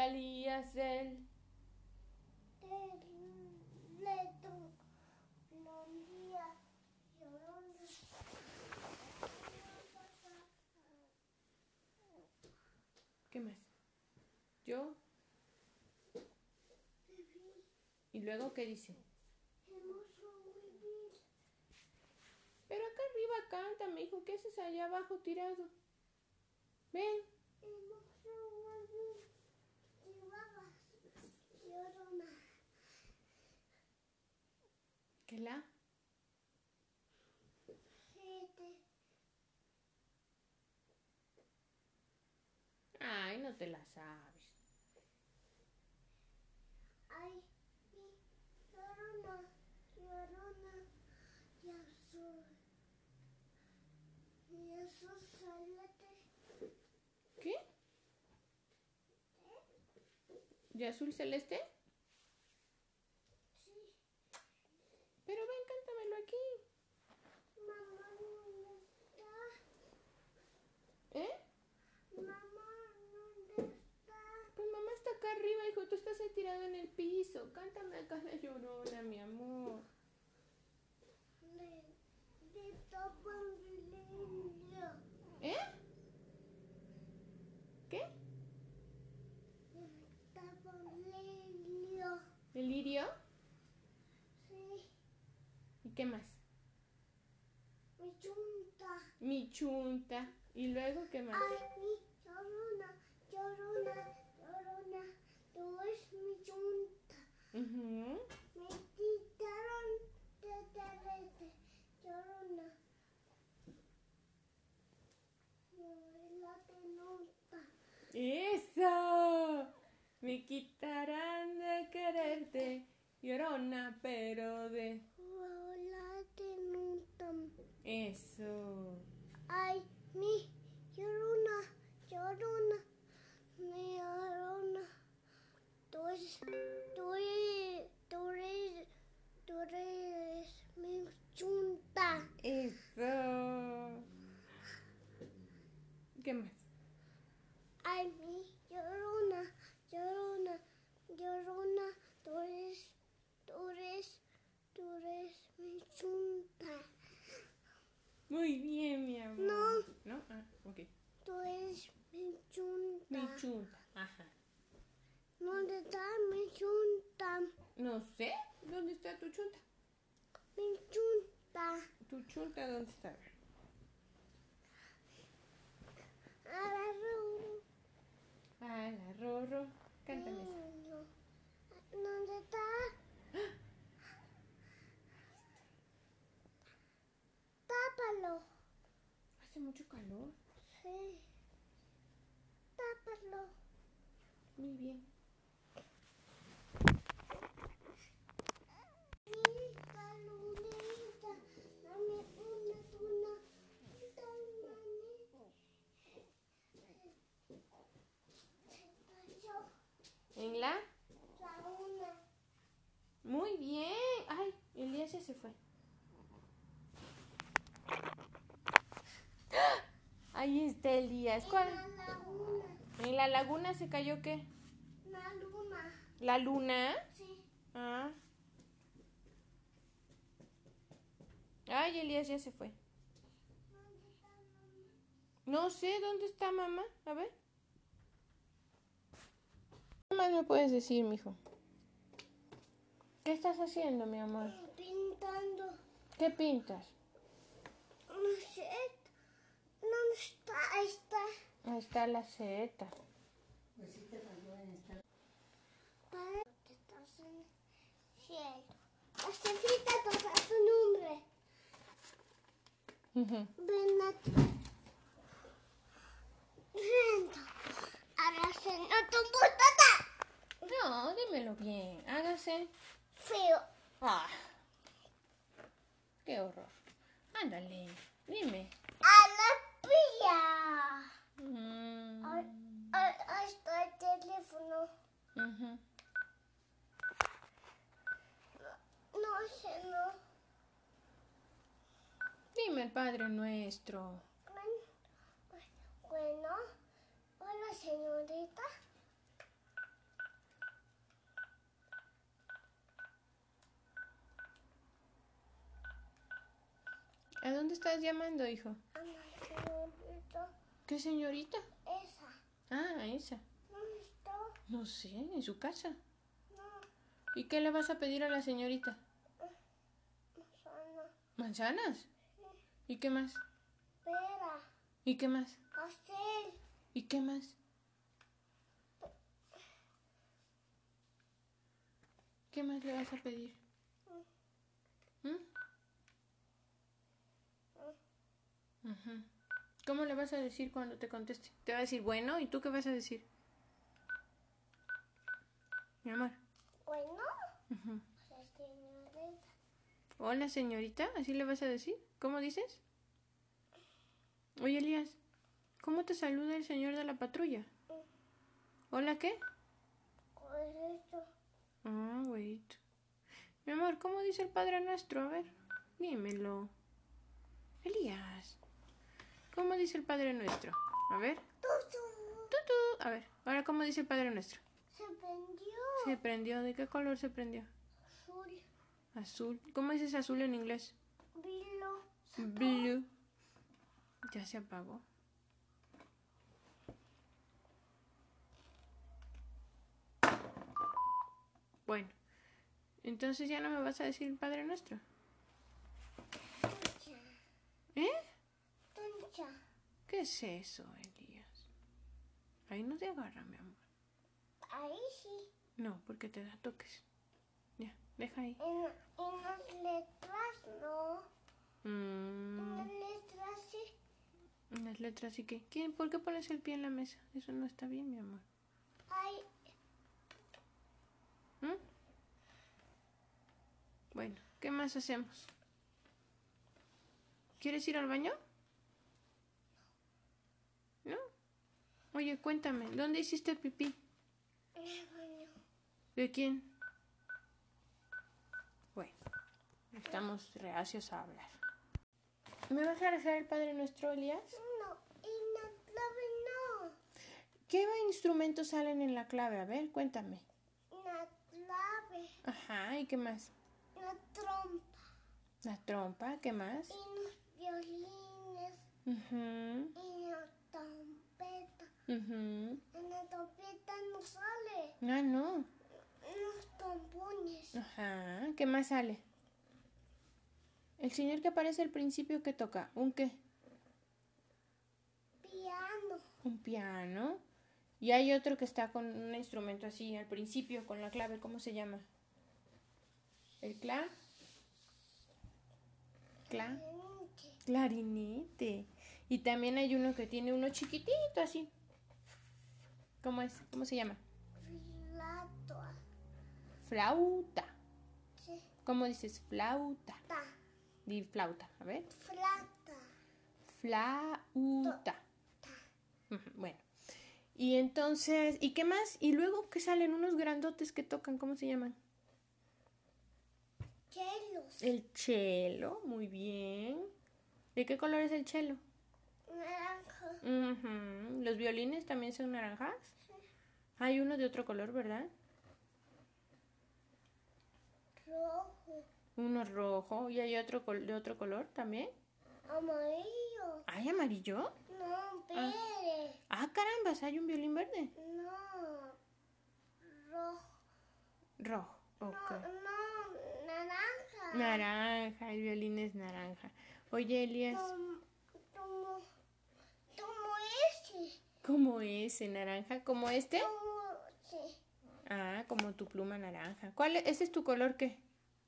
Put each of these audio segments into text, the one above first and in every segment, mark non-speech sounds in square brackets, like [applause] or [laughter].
salías del... ¿Qué más? Yo. ¿Y luego qué dice? Pero acá arriba canta, me dijo, ¿qué haces allá abajo tirado? Ven. Llorona. ¿Qué la? Ay, no te la sabes. ay, llorona, y azul ¿Qué? ¿De azul celeste? sí. Pero ven, cántamelo aquí. Mamá, ¿dónde está? ¿Eh? Mamá, ¿dónde está? Pues mamá está acá arriba, hijo. Tú estás tirado en el piso. Cántame acá la llorona, mi amor. Le, le tapan lindo. ¿Eh? ¿Qué? Le tapan lindo. ¿El lirio? Sí, ¿Y qué más? mi chunta. Mi chunta. ¿Y luego qué más? Ay, mi llorona, llorona, llorona. Tú es mi chunta. Ujú. Me quitaron de terrete, llorona. La tenuta. ¡Eso! Me quitarán de quererte, llorona, pero de... La tenuta. Eso. Ay, mi llorona, llorona, mi llorona. Tú eres, tú eres, tú eres, tú eres mi chunta. Eso. ¿Qué más? Ay, mi llorona, llorona, llorona. Tú eres, tú eres, tú eres mi chunta. Muy bien, mi amor. No. ¿No? Ah, eres mi chunta. Mi chunta. Ajá. ¿Dónde está mi chunta? No sé. ¿Dónde está tu chunta? Mi chunta. ¿Tu chunta dónde está? Ah, la Rorro. Cántame esa. Niño. ¿Dónde está? [gasps] Tápalo. Hace mucho calor. Sí. Tápalo. Muy bien. ¿En la? la una. Muy bien. Ay, Elías ya se fue. Ahí está Elías. ¿Cuál? La laguna. ¿En la laguna se cayó qué? La luna. ¿La luna? Sí. Ah. Ay, Elías ya se fue. ¿Dónde está mamá? No sé dónde está mamá. A ver. ¿Qué más me puedes decir, mijo? ¿Qué estás haciendo, mi amor? Pintando. ¿Qué pintas? No sé. ¿Dónde está? Ahí está. Ahí está la seta. Para que estás en el cielo. La cefita toca tu nombre. Ven aquí. Ven. Ahora se no tu putata. No, dímelo bien. Hágase. Feo. Ah. Qué horror. Ándale. Dime. A la pilla. Mm. A, a, hasta el teléfono. No, sé, no. Dime el Padre Nuestro. Bueno hola señorita. ¿A dónde estás llamando, hijo? ¿Qué señorita? Esa. Ah, esa. ¿Dónde está? No sé, en su casa. No. ¿Y qué le vas a pedir a la señorita? Manzana. ¿Manzanas? ¿Y qué más? Pera. ¿Y qué más? Pastel. ¿Y qué más? ¿Qué más le vas a pedir? ¿Mm? Ujú. ¿Cómo le vas a decir cuando te conteste? Te va a decir, bueno, ¿y tú qué vas a decir? Mi amor. Bueno. Ujú. La señorita. Hola, señorita, ¿así le vas a decir? ¿Cómo dices? Oye, Elías, ¿cómo te saluda el señor de la patrulla? ¿Hola qué? ¿Cuál es esto? Ah, wait. Mi amor, ¿cómo dice el Padre Nuestro? A ver, dímelo. Elías, ¿cómo dice el Padre Nuestro? A ver, Tutu. A ver, ahora, ¿cómo dice el Padre Nuestro? Se prendió. Se prendió. ¿De qué color se prendió? Azul. Azul. ¿Cómo dices azul en inglés? Vilo. Blue. Ya se apagó. Bueno, entonces ya no me vas a decir el Padre Nuestro. Tuncha. ¿Eh? ¿Qué es eso, Elías? Ahí no te agarra, mi amor. Ahí sí. No, porque te da toques. Ya, deja ahí. En, en las letras no. En Mm, las letras sí. en las letras sí que. ¿Quién? ¿Por qué pones el pie en la mesa? Eso no está bien, mi amor. Hay ¿Mm? Bueno, ¿qué más hacemos? ¿Quieres ir al baño? ¿No? Oye, cuéntame, ¿dónde hiciste pipí? en el baño. ¿De quién? Bueno, estamos reacios a hablar. ¿Me vas a rezar el Padre Nuestro, Elías? No, en la clave no. ¿Qué instrumentos salen en la clave? A ver, cuéntame. La clave. Ajá, ¿y qué más? La trompa. La trompa, ¿qué más? Y los violines. Mhm, Y la trompeta. En la trompeta no sale. Ah, no. Los trombones. Ajá, ¿qué más sale? El señor que aparece al principio, ¿qué toca? ¿Un qué? Piano. Un piano. Y hay otro que está con un instrumento así al principio, con la clave, ¿cómo se llama? ¿El cla? ¿Cla? Clarinete. Y también hay uno que tiene uno chiquitito así. ¿Cómo es? ¿Cómo se llama? Filato. Flauta. Sí. ¿Cómo dices? Flauta. Ta. Di flauta. A ver. Flata. Flauta. Ujú, Bueno. Y entonces, ¿y qué más? Y luego que salen unos grandotes que tocan, ¿cómo se llaman? Chelos. El cello, muy bien. ¿De qué color es el cello? Naranja. Ujú, ¿Los violines también son naranjas? Hay uno de otro color, ¿verdad? Rojo. Uno rojo y hay otro de otro color también. Amarillo. ¿Hay amarillo? No, verde. Ah, carambas, hay un violín verde. No. Rojo. Rojo, ok. No, no. Naranja. Naranja, el violín es naranja. Oye, Elías, como, como ¿cómo es naranja? ¿Como este? Como, sí. Ah, como tu pluma naranja. ¿Cuál es? ¿Ese es tu color qué?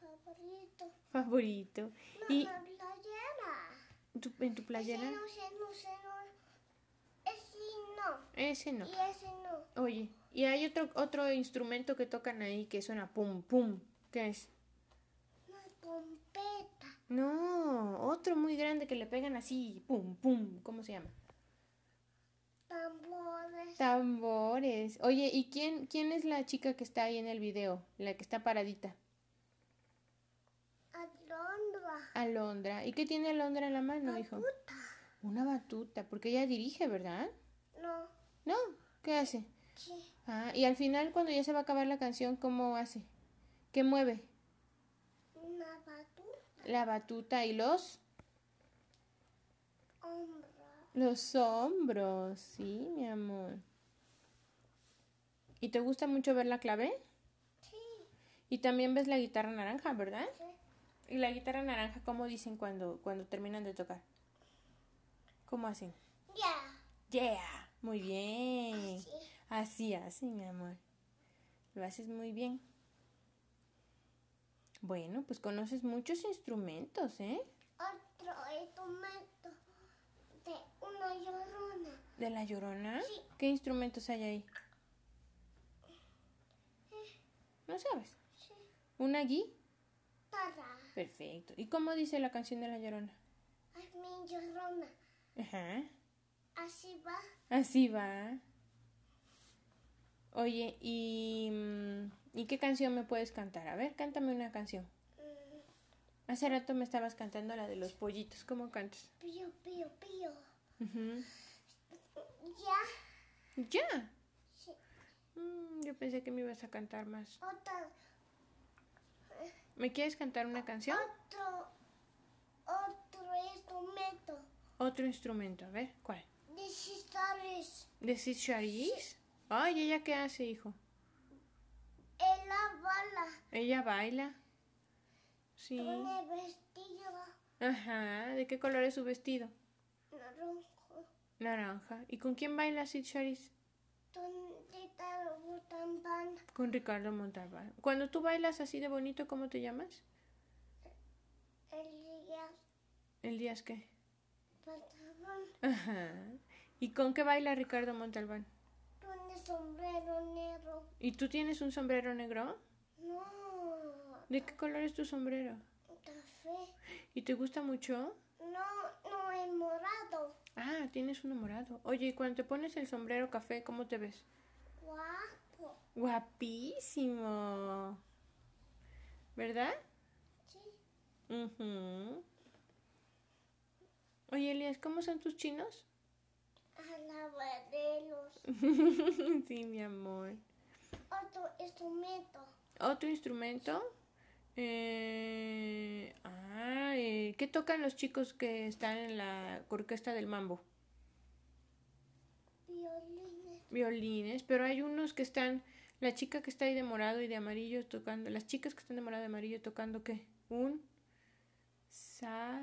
Favorito. Favorito. No, ¿Y la playera. tu- en tu playera? Ese no no no. Ese no. Ese no. Y ese no. Oye, y hay otro, otro instrumento que tocan ahí que suena pum, pum. ¿Qué es? Una trompeta. No, otro muy grande que le pegan así, pum, pum. ¿Cómo se llama? Tambores. Tambores. Oye, ¿y quién, quién es la chica que está ahí en el video? La que está paradita. Alondra. Alondra. ¿Y qué tiene Alondra en la mano, hijo? Puta. Una batuta, porque ella dirige, ¿verdad? No. No, ¿qué hace? Sí. Ah, y al final cuando ya se va a acabar la canción, ¿cómo hace? ¿Qué mueve? Una batuta. La batuta y los. Los hombros, sí, mi amor. ¿Y te gusta mucho ver la clave? Sí, Y también ves la guitarra naranja, ¿verdad? sí. ¿Y la guitarra naranja cómo dicen cuando, cuando terminan de tocar? ¿Cómo hacen? Ya. Yeah, muy bien. Sí. Así así, mi amor. Lo haces muy bien. Bueno, pues conoces muchos instrumentos, ¿eh? Otro instrumento una llorona. ¿De la llorona? Sí. ¿Qué instrumentos hay ahí? ¿No sabes? Sí. ¿Una guí? Para. Perfecto. ¿Y cómo dice la canción de la llorona? Mi llorona. Ajá. Así va. Así va. Oye, ¿y, mm, ¿y qué canción me puedes cantar? A ver, cántame una canción. Mm, Hace rato me estabas cantando la de los pollitos. ¿Cómo cantas? Pío, pío, pío. Ujú. Ya. Ya. Sí. Mm, yo pensé que me ibas a cantar más. ¿Me quieres cantar una canción? Otro. Otro instrumento. Otro instrumento. A ver, ¿cuál? De sistores. ¿De Sid Charisse? Ay, ¿ella qué hace, hijo? En la bala. ¿Ella baila? Sí. Pone vestido Ajá. ¿De qué color es su vestido? Naranjo. Naranja. ¿Y con quién baila Sid Charisse? Tonita botamban. Con Ricardo Montalbán. Cuando tú bailas así de bonito, ¿cómo te llamas? Elías ¿El Díaz qué? botamban. Ajá. ¿Y con qué baila Ricardo Montalbán? Pone sombrero negro. ¿Y tú tienes un sombrero negro? No. ¿De qué color es tu sombrero? Café. ¿Y te gusta mucho? No, no es morado. Ah, tienes uno morado. Oye, y cuando te pones el sombrero café, ¿cómo te ves? Guapo. Guapísimo. ¿Verdad? Sí. Ujú. Oye, Elias, ¿cómo son tus chinos? Alabaderos. [laughs] sí, mi amor. Otro instrumento. ¿Otro instrumento? Eh, ah, eh, ¿qué tocan los chicos que están en la orquesta del mambo? Violines. Violines, pero hay unos que están, la chica que está ahí de morado y de amarillo tocando, las chicas que están de morado y de amarillo tocando ¿qué? Un sa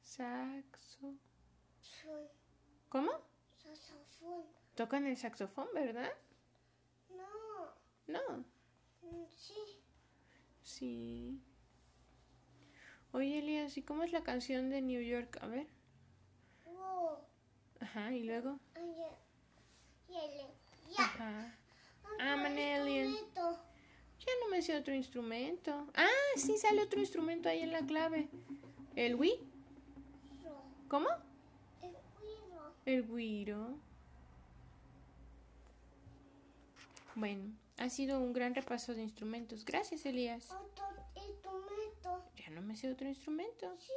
saxo. ¿Cómo? Saxofón. Tocan el saxofón, ¿verdad? No. No. Sí. Sí. Oye, Elias, ¿y cómo es la canción de New York? A ver. Wow. Ajá, y luego. Ajá. I'm an alien. Ya no me sé otro instrumento. Ah, sí, sale otro instrumento ahí en la clave. ¿El Wii? ¿Cómo? El cuiro. El güiro. Bueno, ha sido un gran repaso de instrumentos. Gracias, Elías. Otro instrumento. Ya no me sé otro instrumento. Sí.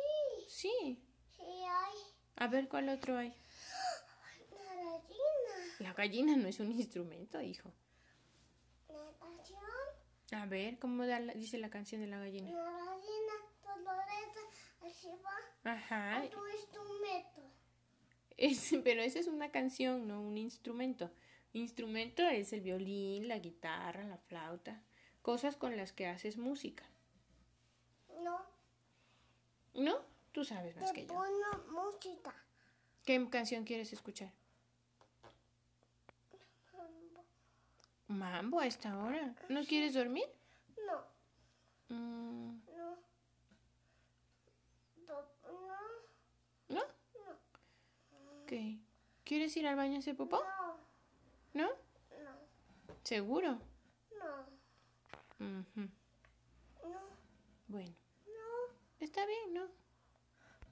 Sí. Sí hay. A ver cuál otro hay. Narajina. La gallina no es un instrumento, hijo. Natación. A ver, ¿cómo da la- dice la canción de la gallina? Narajina. Doloreta. Así va. Ajá. Otro instrumento. Es- [laughs] pero esa es una canción, no un instrumento. Instrumento es el violín, la guitarra, la flauta, cosas con las que haces música. No. ¿No? Tú sabes más Te que yo. pongo música. ¿Qué canción quieres escuchar? Mambo a esta hora. ¿No quieres dormir? No. Mm, No. No. ¿No? Ok. ¿Quieres ir al baño a hacer popó? No. ¿No? No. ¿Seguro? No. No. Bueno, No. está bien, ¿no?